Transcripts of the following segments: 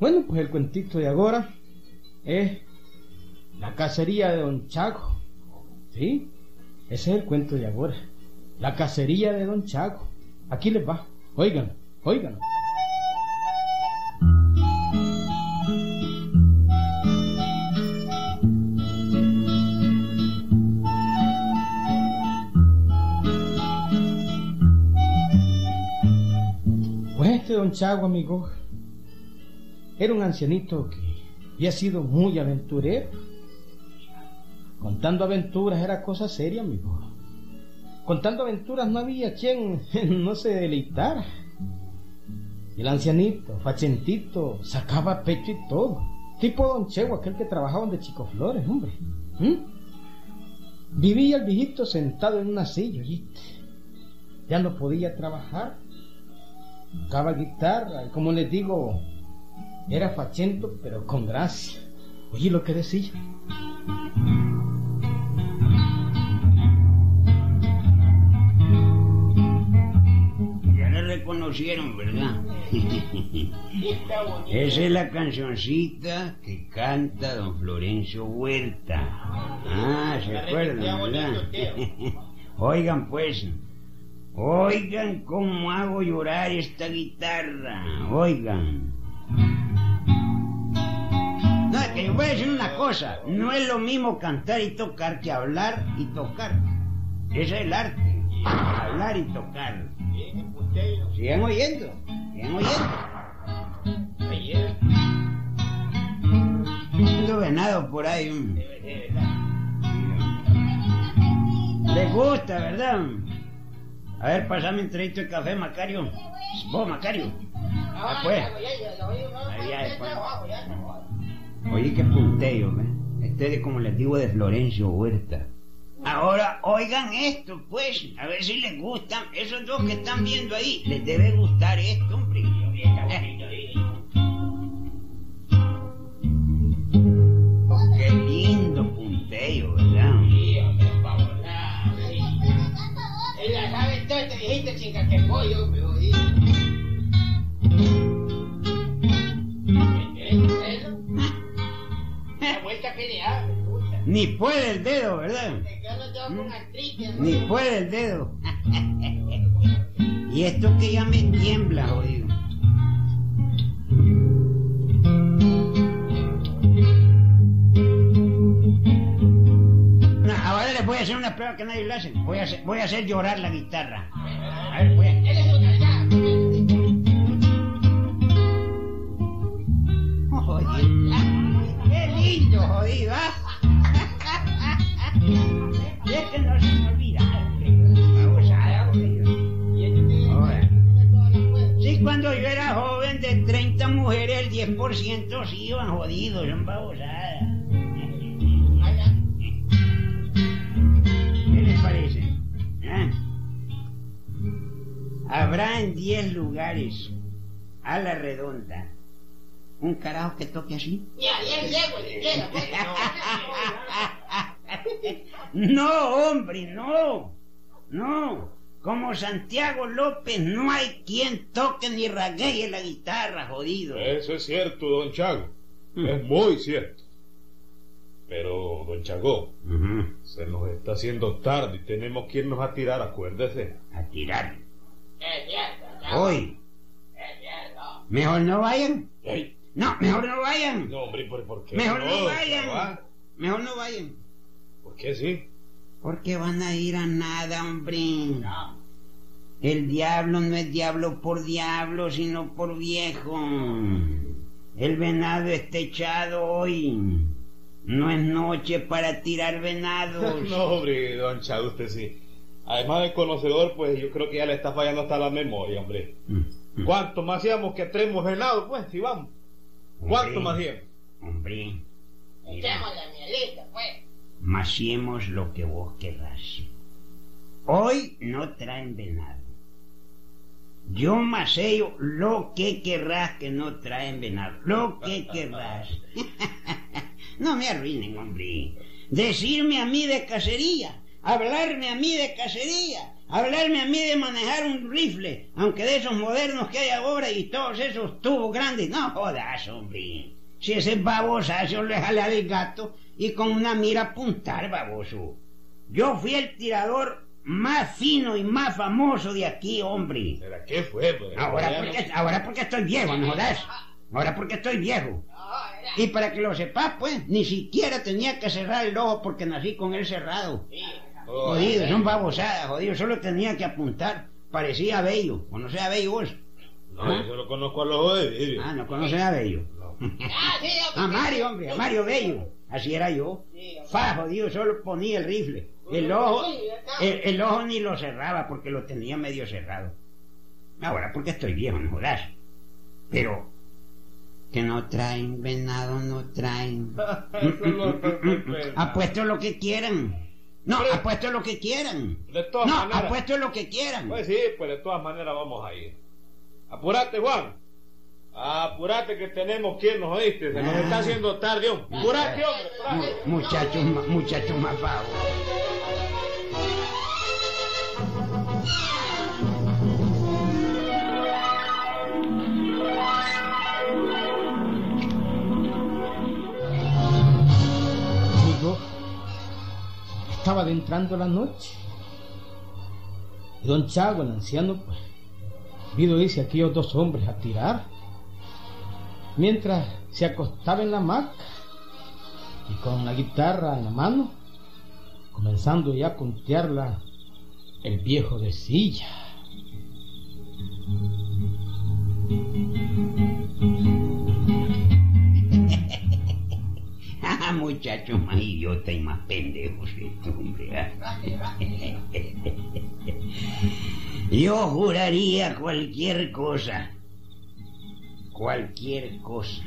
Bueno, pues el cuentito de ahora es la cacería de Don Chago. ¿Sí? Ese es el cuento de ahora. La cacería de Don Chago. Aquí les va. Oigan, oigan. Pues este Don Chago, amigo, era un ancianito que había sido muy aventurero. Contando aventuras era cosa seria, amigo. Contando aventuras no había quien no se deleitara. El ancianito, fachentito, sacaba pecho y todo. Tipo Don Chego, aquel que trabajaba donde Chico Flores, hombre. ¿Mm? Vivía el viejito sentado en una silla, ¿oíste? Ya no podía trabajar. Tocaba guitarra, y como les digo, era fachento, pero con gracia. Oye lo que decía. Ya le reconocieron, ¿verdad? Esa es la cancioncita que canta don Florencio Huerta. Ah, ¿se acuerdan, verdad? Oigan pues, oigan cómo hago llorar esta guitarra, oigan. No, que yo voy a decir una cosa, no es lo mismo cantar y tocar que hablar y tocar. Ese es el arte, hablar y tocar. Sigan oyendo, sigan oyendo. Ando venado por ahí. Les gusta, ¿verdad? A ver, pasame un traguito de café, Macario. Vos, Macario. Ah, pues. Ahí ya después. Oye, qué punteo, ¿eh? Este es como les digo de Florencio Huerta. Ahora, oigan esto, pues, a ver si les gusta. Esos dos que están viendo ahí, les debe gustar esto, hombre. Oh, qué lindo punteo, ¿verdad? Ella sabe todo este viejito chinga que pollo, pero y... Ni puede el dedo, ¿verdad? Ni puede el dedo. y esto que ya me tiembla, jodido. No, ahora les voy a hacer una prueba que nadie lo hace. Voy a hacer, voy a hacer llorar la guitarra. A ver, voy a... Él es una ya. Jodido. Qué lindo, jodido, ¿ah? Cuando yo era joven, de 30 mujeres, el 10% sí iban jodidos, son babosadas. ¿Qué les parece? ¿Ah? Habrá en 10 lugares, a la redonda, un carajo que toque así. Ya, ya pues. No, hombre, no. No. Como Santiago López no hay quien toque ni raguee la guitarra, jodido. Eso es cierto, don Chago. Mm. Es muy cierto. Pero, don Chago, se nos está haciendo tarde y tenemos que irnos a tirar, acuérdese. A tirar. Es cierto, ya. Hoy. Es cierto. Mejor no vayan. No, mejor no vayan. no, hombre, ¿por, por qué? Mejor no vayan. Ah? Mejor no vayan. ¿Por qué sí? Porque van a ir a nada, hombre. El diablo no es diablo por diablo, sino por viejo. El venado está echado hoy. No es noche para tirar venados. No, hombre, don Chago, usted sí. Además de conocedor, pues yo creo que ya le está fallando hasta la memoria, hombre. Mm. ¿Cuánto más hacíamos que tres venados, pues, si vamos? ¿Cuánto Hombre, más hacíamos? Hombre, mira, Echemos la mielita, pues. Maciemos lo que vos querrás. Hoy no traen venado. Yo maceo lo que querrás que no traen venado. Lo que querrás. no me arruinen, hombre. Decirme a mí de cacería. Hablarme a mí de cacería. hablarme a mí de manejar un rifle, aunque de esos modernos que hay ahora y todos esos tubos grandes. No jodas, hombre. Si ese babosazo le jala al gato y con una mira apuntar, baboso. Yo fui el tirador más fino y más famoso de aquí, hombre. ¿Pero qué fue, pues? Ahora no- porque, ahora porque estoy viejo, ¿no jodas? Ahora porque estoy viejo. Y para que lo sepas, pues, ni siquiera tenía que cerrar el ojo porque nací con él cerrado. Oh, Jodido, son babosadas, jodido. Solo tenía que apuntar. Parecía Bello. ¿Conoces a Bello vos? No, yo lo conozco a los ojos de. Ah, no conoces a Bello. Ah, sí, A Mario, hombre, a Mario Bello. Así era yo. Fa, jodido, solo ponía el rifle. El ojo, el, el ojo ni lo cerraba porque lo tenía medio cerrado. Ahora porque estoy viejo, no jodas. Pero que no traen venado, no traen. Apuesto lo que quieran. No, Pero- apuesto lo que quieran. De todas No, maneras. apuesto lo que quieran. Pues sí, pues de todas maneras vamos a ir. Apúrate, Juan. Apúrate que tenemos que irnos, oíste. Se nos Ah. está haciendo tarde, hombre. Apúrate, hombre. apúrate. Mu- Muchachos, muchachos más vagos. Estaba adentrando la noche. Y don Chago, el anciano, pues, vino irse aquellos dos hombres a tirar. Mientras se acostaba en la hamaca y con la guitarra en la mano, comenzando ya a puntearla, el viejo de silla. Ah, muchachos más idiotas y más pendejos estos, hombre. ah. Yo juraría cualquier cosa. Cualquier cosa.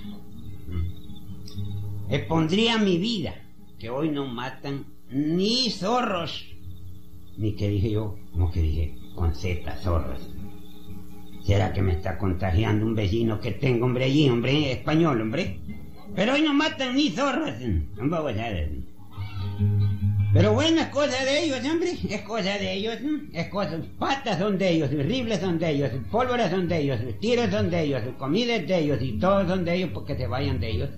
Mm. Expondría mi vida, que hoy no matan ni zorros. Ni que dije yo, como que dije, con Z, zorros. ¿Será que me está contagiando un vecino que tengo, hombre, allí, hombre, español, hombre? Pero hoy no matan ni zorros. Son babosadas. Pero bueno, es cosa de ellos, hombre. Es cosa de ellos. Es cosa. Patas son de ellos, rifles son de ellos, pólvora son de ellos, tiros son de ellos, comida es de ellos y todos son de ellos porque se vayan de ellos.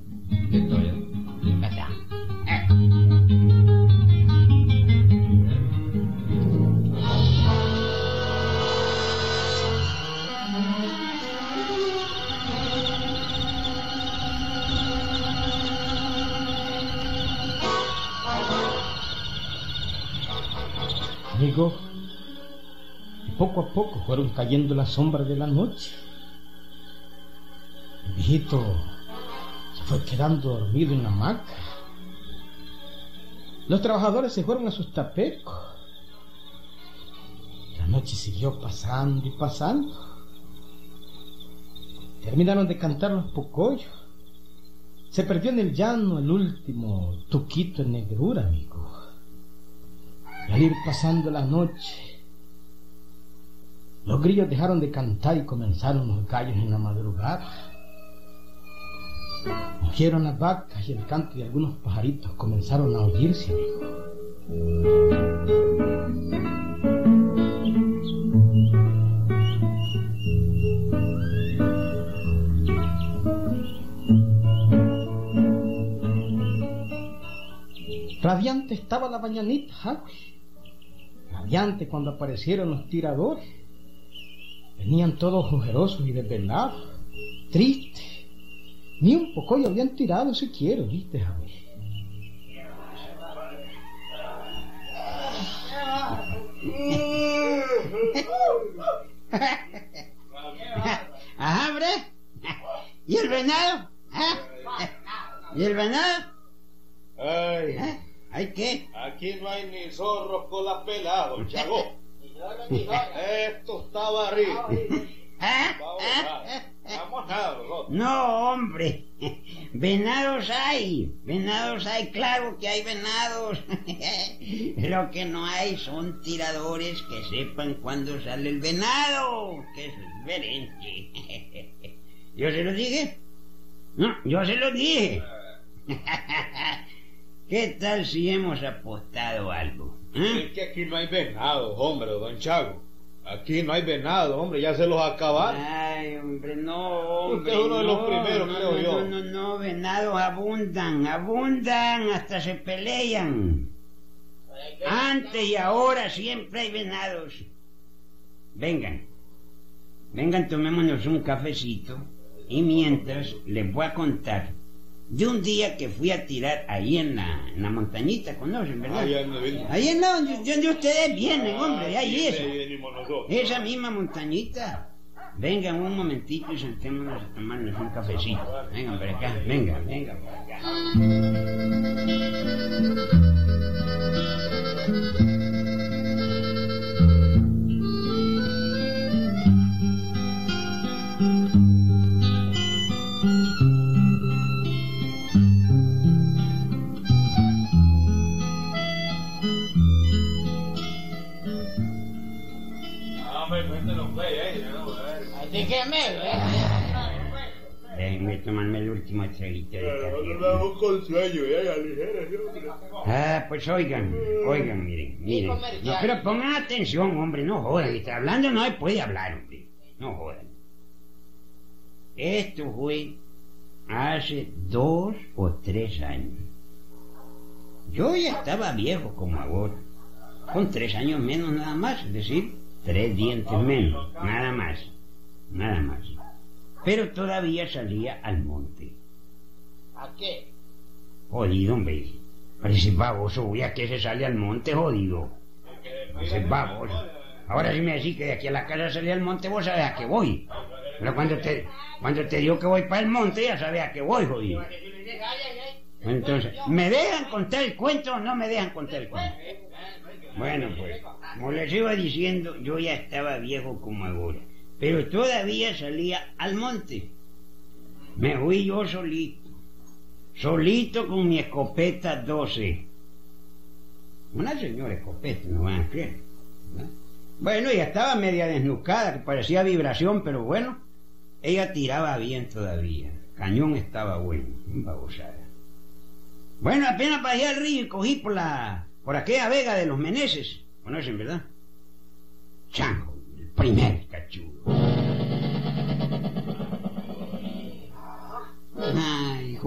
Poco a poco fueron cayendo las sombras de la noche. El viejito se fue quedando dormido en la hamaca. Los trabajadores se fueron a sus tapecos. La noche siguió pasando y pasando. Terminaron de cantar los pocollos. Se perdió en el llano el último tuquito en negrura, amigo. Al ir pasando la noche, los grillos dejaron de cantar y comenzaron los gallos en la madrugada. Murieron las vacas y el canto de algunos pajaritos comenzaron a oírse. Radiante estaba la mañanita, Jagüey. Radiante cuando aparecieron los tiradores. Venían todos ojerosos y desvelados, tristes. Ni un poco y habían tirado siquiera, ¿viste, Javier? Ajá, hombre. ¿Y el venado? ¿Ah? ¿Y el venado? Ay, ¿Ah? ¿Hay qué? aquí no hay ni zorros con las peladas, chago. Esto está barrido. ¿Ah? Vamos a nosotros. No, hombre. Venados hay. Venados hay, claro que hay venados. Lo que no hay son tiradores que sepan cuándo sale el venado, que es diferente. ¿Yo se lo dije? No, yo se lo dije. ¿Qué tal si hemos apostado algo? ¿Eh? Es que aquí no hay venado, hombre, don Chago. Aquí no hay venado, hombre, ya se los acabaron. Ay, hombre, no, hombre. Usted es uno de los primeros, no, creo no, yo. No, no, no, venados abundan, abundan, hasta se pelean. Antes y ahora siempre hay venados. Vengan, vengan, tomémonos un cafecito. Y mientras les voy a contar de un día que fui a tirar ahí en la, en la montañita, ¿conocen, verdad? Ahí anda. Ahí en la donde, donde ustedes vienen, hombre, ahí nosotros. Esa misma montañita. Vengan un momentito y sentémonos a tomarnos un cafecito. Vengan por acá, vengan, vengan por acá. Me, ¿eh? Déjenme tomarme el último traguito de Nosotros café. vamos con sueño, ya, ya, ligera, sí, hombre. Ah, pues oigan, oigan, miren, miren. No, pero pongan atención, hombre, no jodan. Está hablando no se puede hablar, hombre. No jodan. Esto fue hace dos o tres años. Yo ya estaba viejo como ahora, con tres años menos nada más, es decir, tres dientes menos, nada más, nada más. Pero todavía salía al monte. ¿A qué? Jodido, hombre. Parece baboso, voy a que se sale al monte, jodido. Parece baboso. Ahora sí me decís que de aquí a la casa salí al monte, vos sabés a qué voy. Pero cuando te, cuando te digo que voy para el monte, ya sabes a qué voy, jodido. Entonces, ¿me dejan contar el cuento o no me dejan contar el cuento? Bueno, pues, como les iba diciendo, yo ya estaba viejo como ahora, pero todavía salía al monte. Me fui yo solito, solito con mi escopeta 12. Una señora escopeta, no van a creer. ¿no? Bueno, ella estaba media desnucada, que parecía vibración, pero bueno, ella tiraba bien todavía. Cañón estaba bueno, babosada. Bueno, apenas bajé al río y cogí por la por aquella vega de los Meneses. ¿Conocen, verdad? Chango, el primer cachudo.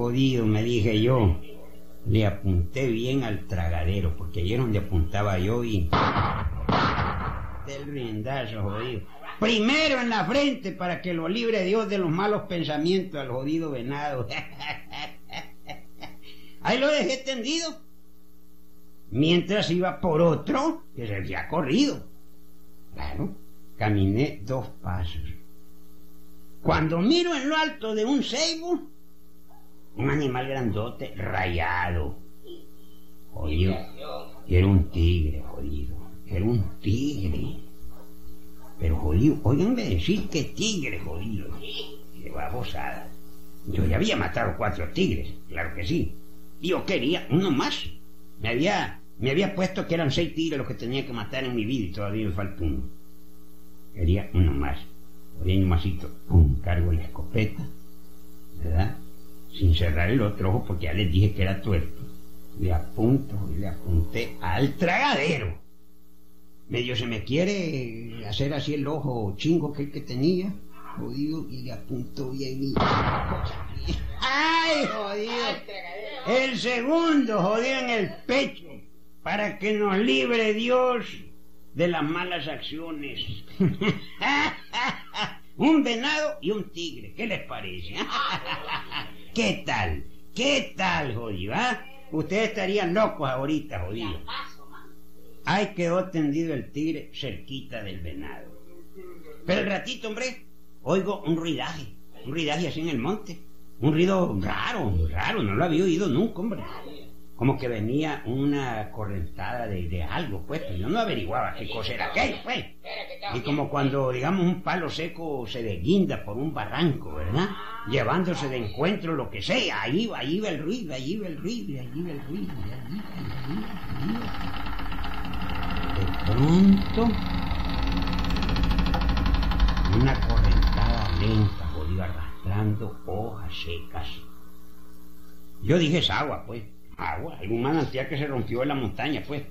Jodido, me dije yo. Le apunté bien al tragadero, porque ayer donde apuntaba yo y... Del riendazo, jodido. Primero en la frente para que lo libre Dios de los malos pensamientos al jodido venado. Ahí lo dejé tendido. Mientras iba por otro que se había corrido. Claro, caminé dos pasos. Cuando miro en lo alto de un ceibo, un animal grandote, rayado. Jodido. Era un tigre, jodido. Era un tigre. Pero jodido, óiganme decir que tigre, jodido. Qué babosada. Yo ya había matado cuatro tigres, claro que sí. Yo quería uno más. Me había, me había puesto que eran seis tigres los que tenía que matar en mi vida y todavía me falta uno. Quería uno más. Por un masito, pum, cargo la escopeta, ¿verdad? Sin cerrar el otro ojo porque ya les dije que era tuerto. Le apunto y le apunté al tragadero. Medio se me quiere hacer así el ojo chingo que, que tenía, jodido, y le apunto bien y... ¡Ay, jodido! El segundo, jodido en el pecho, para que nos libre Dios de las malas acciones. un venado y un tigre, ¿qué les parece? ¿Qué tal? ¿Qué tal, jodido? ah? Ustedes estarían locos ahorita, jodido. Ahí quedó tendido el tigre cerquita del venado. Pero el ratito, hombre, oigo un ruidaje, un ruidaje así en el monte. Un ruido raro, raro, no lo había oído nunca, hombre. Como que venía una correntada de, de algo, pues, pero yo no averiguaba qué cosa era aquello, pues. Y como cuando, digamos, un palo seco se desguinda por un barranco, ¿verdad? Llevándose de encuentro lo que sea, ahí va, ahí va el ruido, ahí va el ruido, ahí va el ruido, ahí va, ahí va. De pronto, una correntada lenta, jodido, arrastrando hojas secas. Yo dije es agua, pues. Agua, algún manantial que se rompió en la montaña, pues.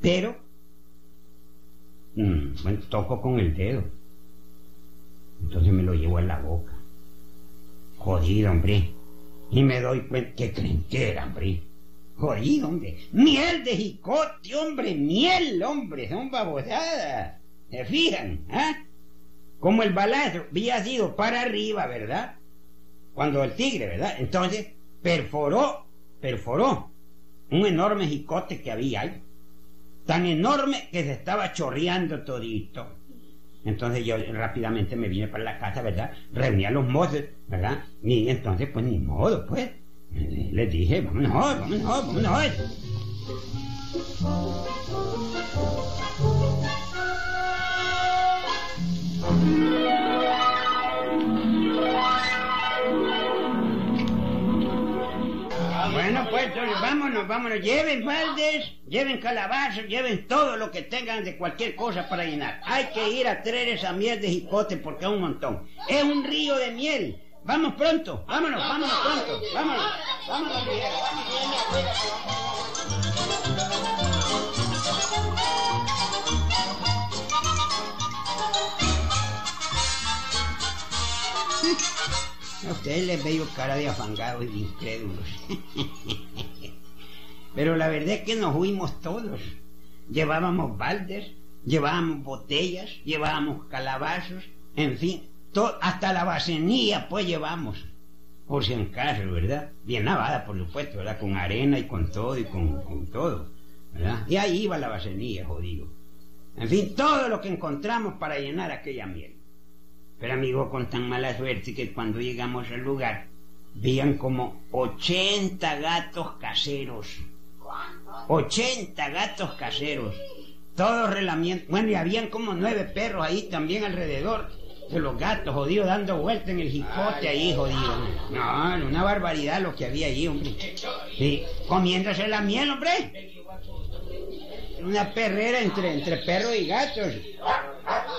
Pero, mm, bueno, toco con el dedo. Entonces me lo llevo a la boca. Jodido, hombre. Y me doy cuenta que creen que era, hombre. Jodido, hombre. Miel de jicote, hombre. Miel, hombre. Son babosadas. ¿Se fijan? ¿Ah? Como el balazo había sido para arriba, ¿verdad? Cuando el tigre, ¿verdad? Entonces perforó, perforó un enorme jicote que había ahí. Tan enorme que se estaba chorreando todito. Entonces yo rápidamente me vine para la casa, ¿verdad? Reuní a los mozos, ¿verdad? Y entonces, pues ni modo, pues. Les dije, vámonos, vámonos, vámonos. Vámonos. Lleven baldes, lleven calabazas, lleven todo lo que tengan de cualquier cosa para llenar. Hay que ir a traer esa miel de jicote porque es un montón. Es un río de miel. Vamos pronto, vámonos, vámonos pronto, vámonos, vámonos, A ustedes les veo cara de afangados y de incrédulos. Pero la verdad es que nos huimos todos. Llevábamos baldes, llevábamos botellas, llevábamos calabazos, en fin, hasta la bacenía pues llevamos. Por si en caso, ¿verdad? Bien lavada, por supuesto, ¿verdad? Con arena y con todo y con, con todo, ¿verdad? Y ahí iba la bacenía, jodido. En fin, todo lo que encontramos para llenar aquella miel. Pero amigo, con tan mala suerte que cuando llegamos al lugar, veían como 80 gatos caseros. 80 gatos caseros. Todos relamiendo. Bueno, y habían como nueve perros ahí también alrededor de los gatos, jodido, dando vuelta en el jicote ahí, jodido. No, era una barbaridad lo que había ahí, hombre. Sí, comiéndose la miel, hombre. Una perrera entre, entre perros y gatos.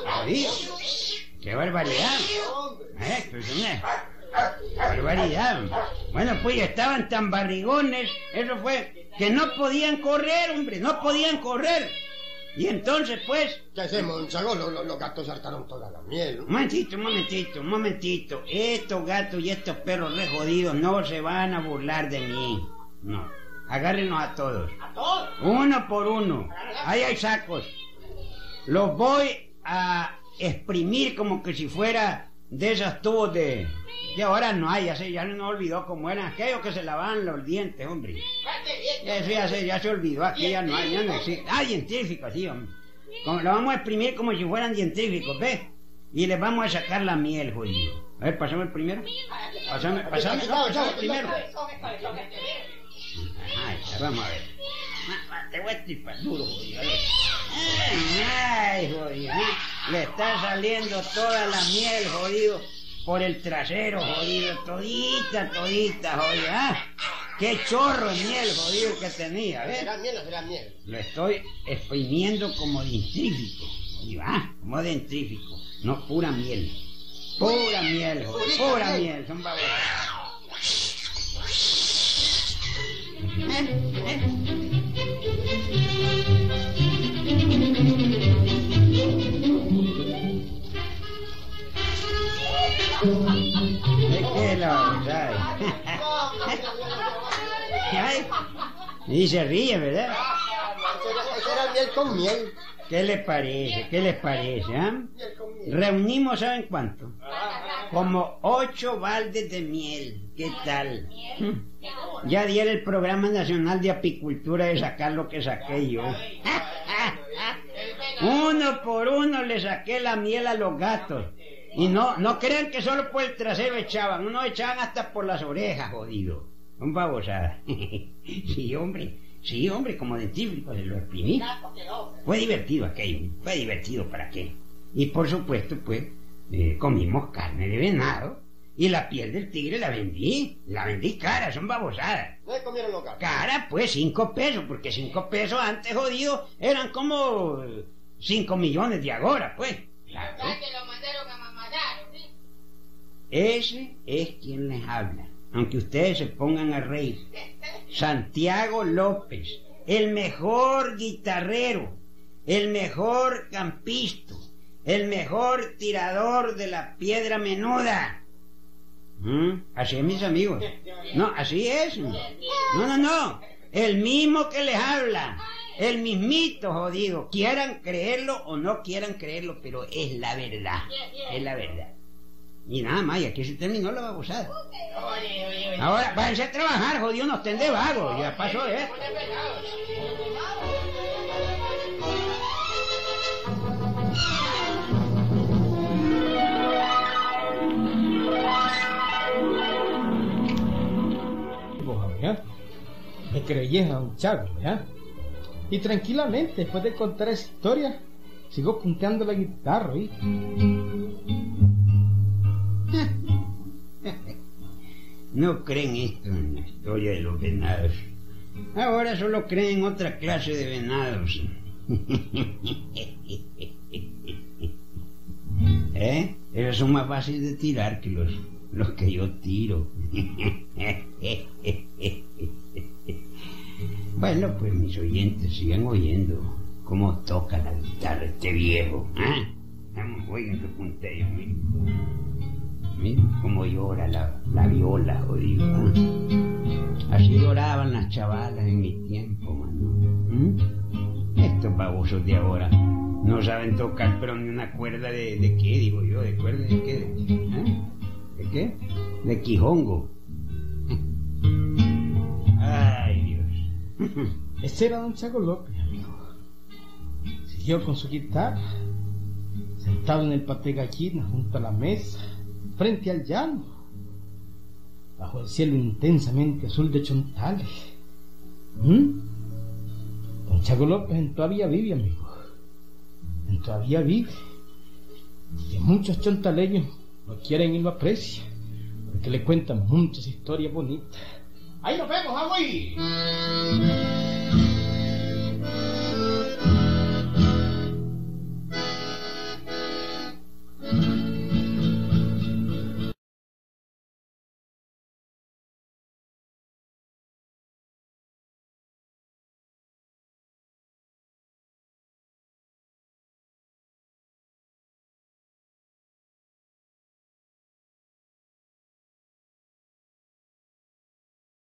Jodido. ¡Qué barbaridad! ¿Eh? Pues una barbaridad. Bueno, pues estaban tan barrigones, eso fue, que no podían correr, hombre, no podían correr. Y entonces, pues, ¿Qué hacemos, Chago? Los, los- los gatos saltaron toda la miel. un momentito, un momentito, un momentito. Estos gatos y estos perros re jodidos no se van a burlar de mí. No. Agárrenos a todos. ¿A todos? Uno por uno. Ahí hay sacos. Los voy a exprimir como que si fuera de esos tubos de... Que ahora no hay, ya se, ya no olvidó cómo eran aquellos que se lavaban los dientes, hombre. Eso ya se, ya se olvidó, aquí ya no hay, ya no existe. Ah, científicos, sí, hombre. Como- lo vamos a exprimir como si fueran científicos, ¿ves? Y les vamos a sacar la miel, jodido. A ver, pasame el primero. Pasame, pasame, no, pasame el primero. Ajá, vamos a ver. Ah, Te voy a estripar duro, jodido. Ay, jodido. Le está saliendo toda la miel, jodido, por el trasero, jodido. Todita, todita, jodido. ¿ah? Qué chorro de miel, jodido, que tenía, ¿ves? ¿Será miel o será miel? Lo estoy exprimiendo como dentrífico. Y va, como dentrífico. No pura miel. Pura miel, joder, pura miel. Son. ¿Eh? ¿Eh? Es que la verdad. Ay, Y se ríe, ¿verdad? Será, será miel con miel. ¿Qué les parece? ¿Qué les parece? miel. Reunimos, ¿saben cuánto? Como ocho baldes de miel. ¿Qué tal? Ya diera el Programa Nacional de Apicultura de sacar lo que saqué yo. Uno por uno le saqué la miel a los gatos. Y no, no crean que solo por el trasero echaban, uno echaban hasta por las orejas, jodido. Un babosada. sí, hombre, sí, hombre, como dentífrico se lo exprimí. Fue divertido aquello, fue divertido para qué. Y por supuesto, pues, eh, comimos carne de venado y la piel del tigre la vendí, la vendí cara, son babosadas. ¿No comieron los gatos? Cara, pues cinco pesos, porque cinco pesos antes, jodido, eran como eh, cinco millones de ahora, pues. Claro. Ya que lo mandaron a mamadar, ¿sí? Ese es quien les habla, aunque ustedes se pongan a reír. Santiago López, el mejor guitarrero, el mejor campista, el mejor tirador de la piedra menuda. ¿Mm? Así es, mis amigos. No, así es. No, no, no. El mismo que les habla. El mismito, jodido. Quieran creerlo o no quieran creerlo, pero es la verdad. Es la verdad. Y nada más, y aquí se terminó la babosada. Ahora, váyanse a trabajar, jodido, no estén de vago. Ya pasó esto. ¿ya? Me creyes a un chago, ¿ya? Y tranquilamente, después de contar esa historia, sigo punteando la guitarra, ¿y? No creen esto en la historia de los venados. Ahora solo creen otra clase de venados. ¿Eh? Esos son más fáciles de tirar que los, los que yo tiro. Bueno, pues mis oyentes sigan oyendo cómo toca la guitarra este viejo. ¿eh? Vamos, oigan que punteo, miren. Miren cómo llora la, la viola. ¿eh? Así lloraban las chavalas en mi tiempo, mano. ¿Mm? Estos babosos de ahora no saben tocar, pero ni una cuerda de, de qué, digo yo, de cuerda de qué, ¿Eh? ¿De qué? De quijongo. Ay, Dios. Ese era don Chago López, amigo. Siguió con su guitarra, sentado en el paté gallina junto a la mesa, frente al llano, bajo el cielo intensamente azul de chontales. ¿Mm? Don Chago López todavía vive, amigo. En todavía vive. Y muchos chontaleños no quieren y lo aprecian, porque le cuentan muchas historias bonitas. Ahí nos vemos, Agüey.